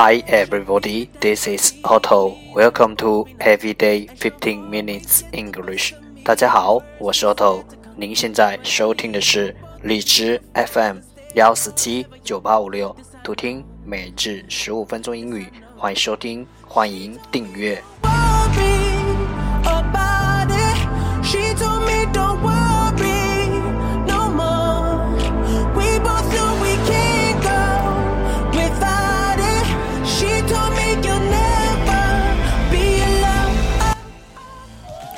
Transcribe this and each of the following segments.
Hi everybody, this is Otto. Welcome to Everyday 15 Minutes English. 大家好，我是 Otto。您现在收听的是荔枝 FM 幺四七九八五六，图听每日十五分钟英语。欢迎收听，欢迎订阅。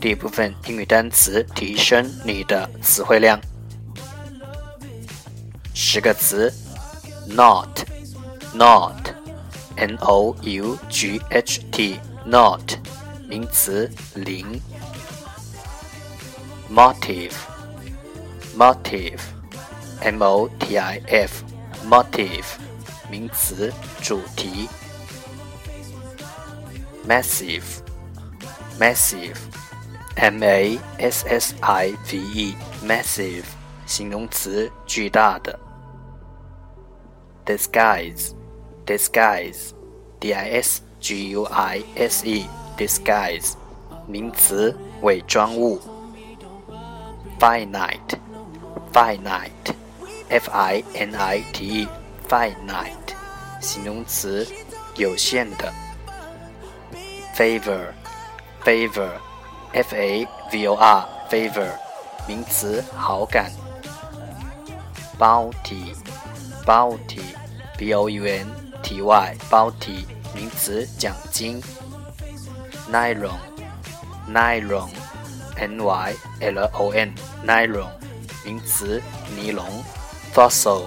第一部分英语单词，提升你的词汇量。十个词，not，not，n o u g h t，not，名词，零。motive，motive，m o t i f，motive，名词，主题。massive，massive。M A S S I V E，massive，形容词，巨大的。disguise，disguise，D I S G U I S E，disguise，名词，伪装物。finite，finite，F I N I T E，finite，形容词，有限的。favor，favor。F A V O R favor 名词好感。bounty bounty B O U N T Y bounty 名词奖金。nylon nylon N Y L O N nylon 名词尼龙。fossil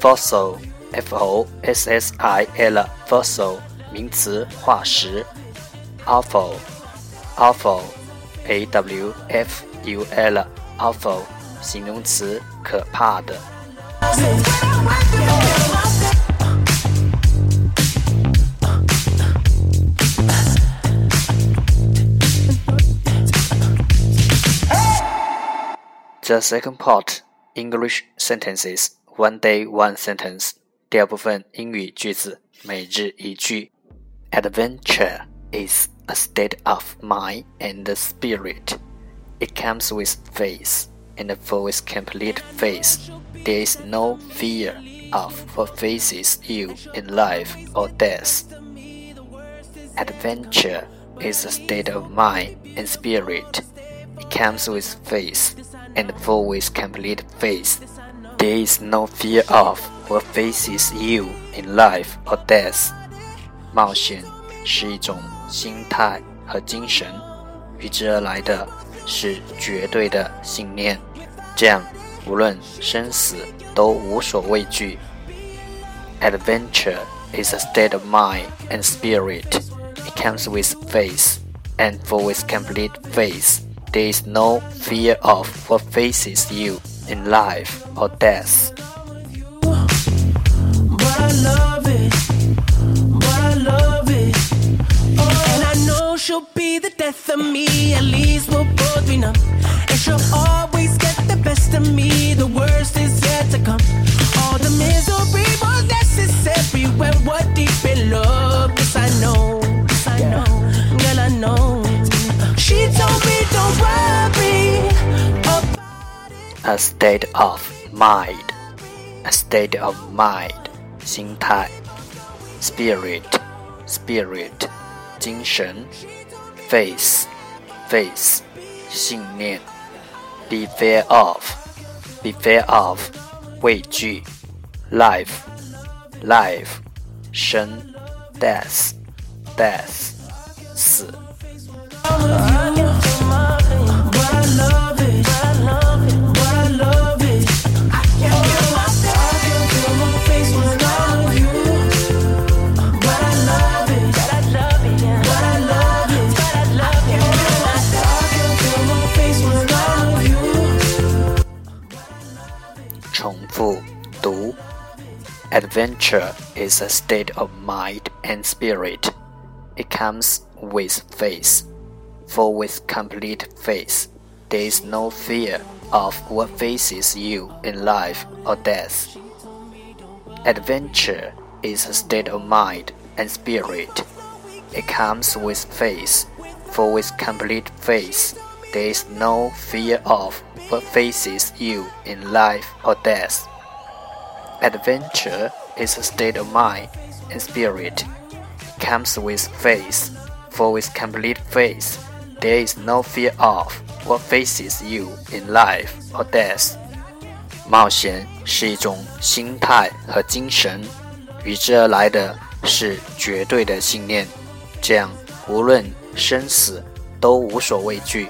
fossil F O S S I L fossil 名词化石。awful awful a w f u l awful 形容词可怕的。The second part English sentences one day one sentence 第二部分英语句子每日一句 Adventure is a state of mind and spirit. It comes with faith, and for its complete faith, there is no fear of what faces you in life or death. Adventure is a state of mind and spirit. It comes with faith, and for its complete faith, there is no fear of what faces you in life or death. 冒险是一种 心态和精神，与之而来的是绝对的信念。这样，无论生死都无所畏惧。Adventure is a state of mind and spirit. It comes with faith, and for with complete faith, there is no fear of what faces you in life or death. she'll be the death of me. At least we'll both be numb. And she'll always get the best of me. The worst is yet to come. All the misery was necessary when we're deep in love. Yes, I know. Yes, I know. Girl, I know. She told me don't worry. A state of mind. A state of mind. 心态 spirit spirit 精神 face face 信念，be fear of be fear of 畏惧，life life 生，death death 死。 Adventure is a state of mind and spirit. It comes with faith, for with complete faith, there is no fear of what faces you in life or death. Adventure is a state of mind and spirit. It comes with faith, for with complete faith, there is no fear of what faces you in life or death. Adventure is a state of mind and spirit. It comes with faith, for with complete faith, there is no fear of what faces you in life or death. 冒险是一种心态和精神，与之而来的是绝对的信念，这样无论生死都无所畏惧。